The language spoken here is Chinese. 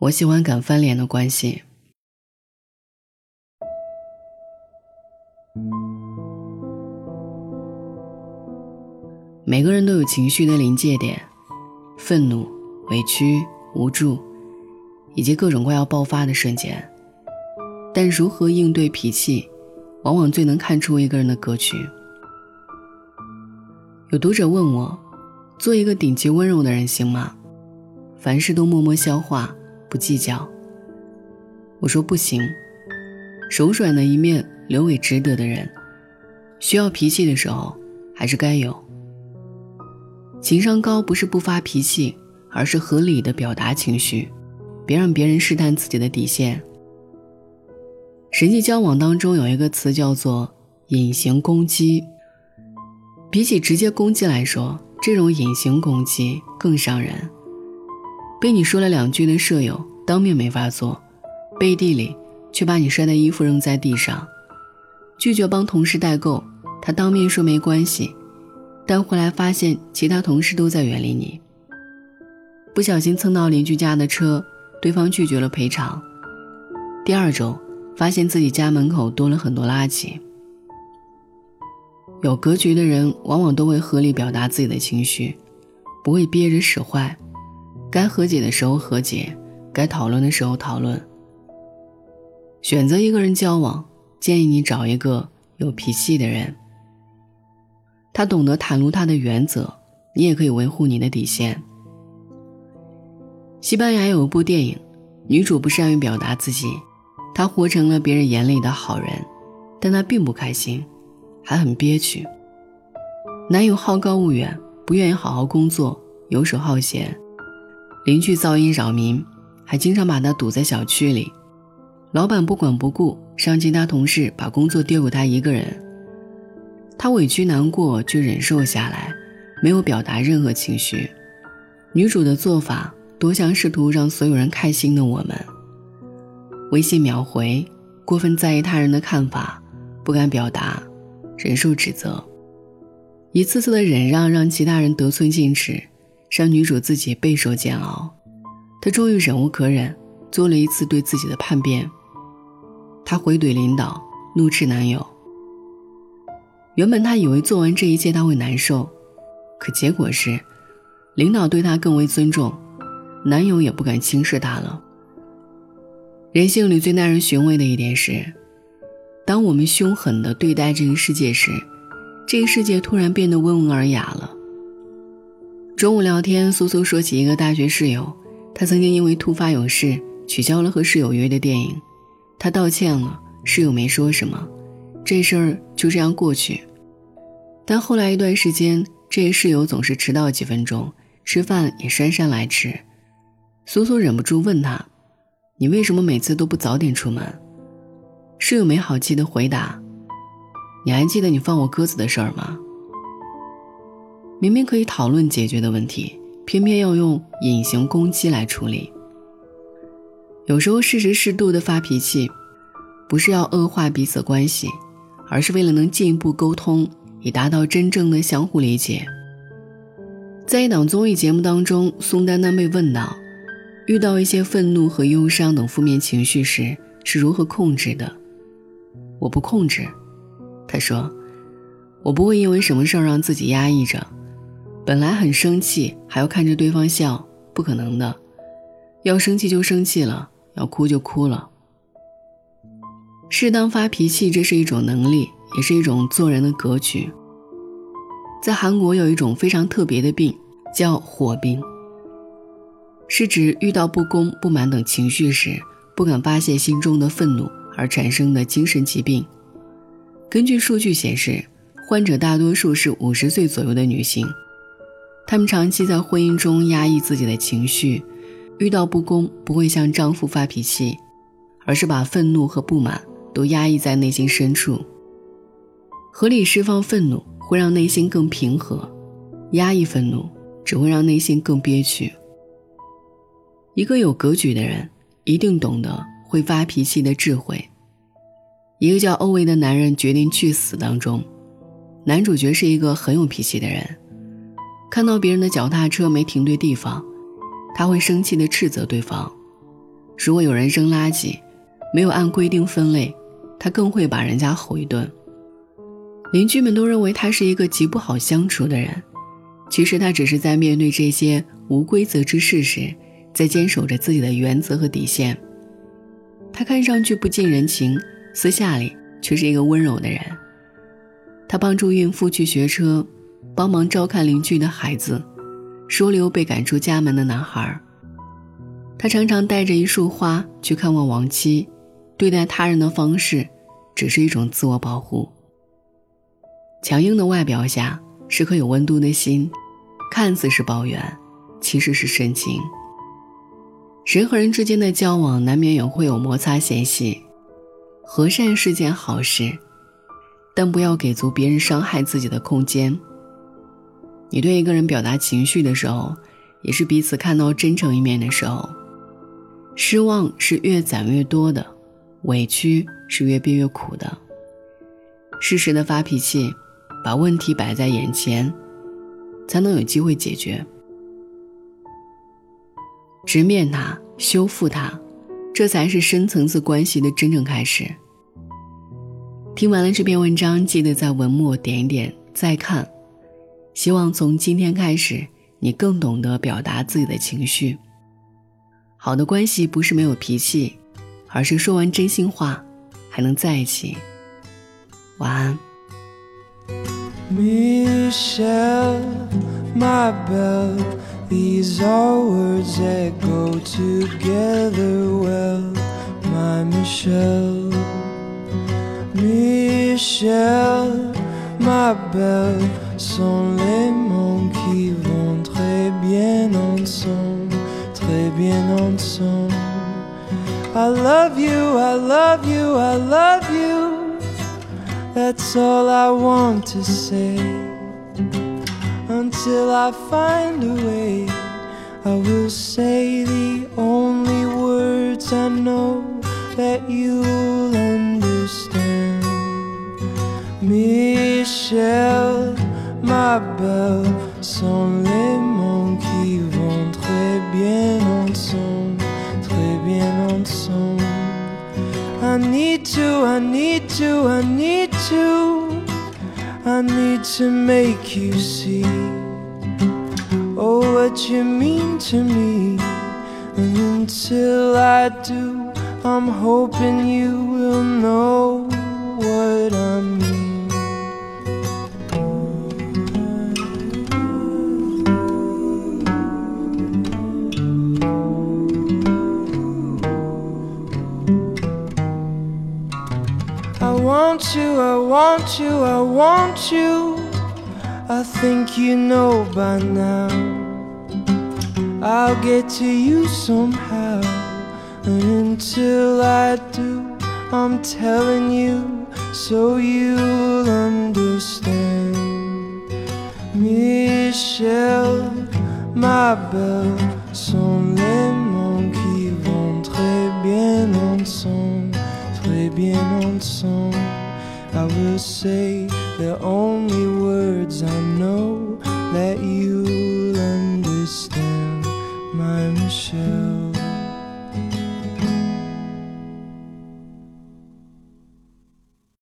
我喜欢敢翻脸的关系。每个人都有情绪的临界点，愤怒、委屈、无助，以及各种快要爆发的瞬间。但如何应对脾气，往往最能看出一个人的格局。有读者问我，做一个顶级温柔的人行吗？凡事都默默消化，不计较。我说不行，手软的一面留给值得的人。需要脾气的时候，还是该有。情商高不是不发脾气，而是合理的表达情绪，别让别人试探自己的底线。人际交往当中有一个词叫做“隐形攻击”，比起直接攻击来说，这种隐形攻击更伤人。被你说了两句的舍友，当面没法做，背地里却把你摔的衣服扔在地上；拒绝帮同事代购，他当面说没关系。但回来发现，其他同事都在远离你。不小心蹭到邻居家的车，对方拒绝了赔偿。第二周，发现自己家门口多了很多垃圾。有格局的人，往往都会合理表达自己的情绪，不会憋着使坏。该和解的时候和解，该讨论的时候讨论。选择一个人交往，建议你找一个有脾气的人。他懂得袒露他的原则，你也可以维护你的底线。西班牙有一部电影，女主不善于表达自己，她活成了别人眼里的好人，但她并不开心，还很憋屈。男友好高骛远，不愿意好好工作，游手好闲，邻居噪音扰民，还经常把他堵在小区里，老板不管不顾，让其他同事把工作丢给他一个人。他委屈难过，却忍受下来，没有表达任何情绪。女主的做法多像试图让所有人开心的我们。微信秒回，过分在意他人的看法，不敢表达，忍受指责，一次次的忍让让其他人得寸进尺，让女主自己备受煎熬。她终于忍无可忍，做了一次对自己的叛变。她回怼领导，怒斥男友。原本他以为做完这一切他会难受，可结果是，领导对他更为尊重，男友也不敢轻视他了。人性里最耐人寻味的一点是，当我们凶狠地对待这个世界时，这个世界突然变得温文尔雅了。中午聊天，苏苏说起一个大学室友，他曾经因为突发有事取消了和室友约的电影，他道歉了，室友没说什么。这事儿就这样过去，但后来一段时间，这个室友总是迟到几分钟，吃饭也姗姗来迟。苏苏忍不住问他：“你为什么每次都不早点出门？”室友没好气的回答：“你还记得你放我鸽子的事儿吗？”明明可以讨论解决的问题，偏偏要用隐形攻击来处理。有时候适时适度的发脾气，不是要恶化彼此关系。而是为了能进一步沟通，以达到真正的相互理解。在一档综艺节目当中，宋丹丹被问到，遇到一些愤怒和忧伤等负面情绪时是如何控制的？我不控制，她说，我不会因为什么事儿让自己压抑着。本来很生气，还要看着对方笑，不可能的。要生气就生气了，要哭就哭了。适当发脾气，这是一种能力，也是一种做人的格局。在韩国有一种非常特别的病，叫火病，是指遇到不公、不满等情绪时，不敢发泄心中的愤怒而产生的精神疾病。根据数据显示，患者大多数是五十岁左右的女性，她们长期在婚姻中压抑自己的情绪，遇到不公不会向丈夫发脾气，而是把愤怒和不满。都压抑在内心深处。合理释放愤怒会让内心更平和，压抑愤怒只会让内心更憋屈。一个有格局的人一定懂得会发脾气的智慧。一个叫欧维的男人决定去死当中，男主角是一个很有脾气的人，看到别人的脚踏车没停对地方，他会生气的斥责对方，如果有人扔垃圾，没有按规定分类，他更会把人家吼一顿。邻居们都认为他是一个极不好相处的人，其实他只是在面对这些无规则之事时，在坚守着自己的原则和底线。他看上去不近人情，私下里却是一个温柔的人。他帮助孕妇去学车，帮忙照看邻居的孩子，收留被赶出家门的男孩。他常常带着一束花去看望亡妻，对待他人的方式，只是一种自我保护。强硬的外表下是颗有温度的心，看似是抱怨，其实是深情。人和人之间的交往难免也会有摩擦嫌隙，和善是件好事，但不要给足别人伤害自己的空间。你对一个人表达情绪的时候，也是彼此看到真诚一面的时候。失望是越攒越多的，委屈是越憋越苦的。适时的发脾气。把问题摆在眼前，才能有机会解决。直面它，修复它，这才是深层次关系的真正开始。听完了这篇文章，记得在文末点一点再看。希望从今天开始，你更懂得表达自己的情绪。好的关系不是没有脾气，而是说完真心话还能在一起。晚安。Michelle, my belle, these are words that go together well, my Michelle. Michelle, my belle, sont les mots qui vont très bien ensemble, très bien ensemble. I love you, I love you, I love you. That's all I want to say. Until I find a way, I will say the only words I know that you'll understand. Michel, ma belle, sont les mots qui vont très bien ensemble, très bien ensemble. I need to, I need to, I need to, I need to make you see Oh, what you mean to me And until I do, I'm hoping you will know what I mean want you, I want you, I want you. I think you know by now. I'll get to you somehow. And until I do, I'm telling you so you'll understand. Michel, ma belle, les lonesome. I will say the only words I know that you'll understand, my Michelle.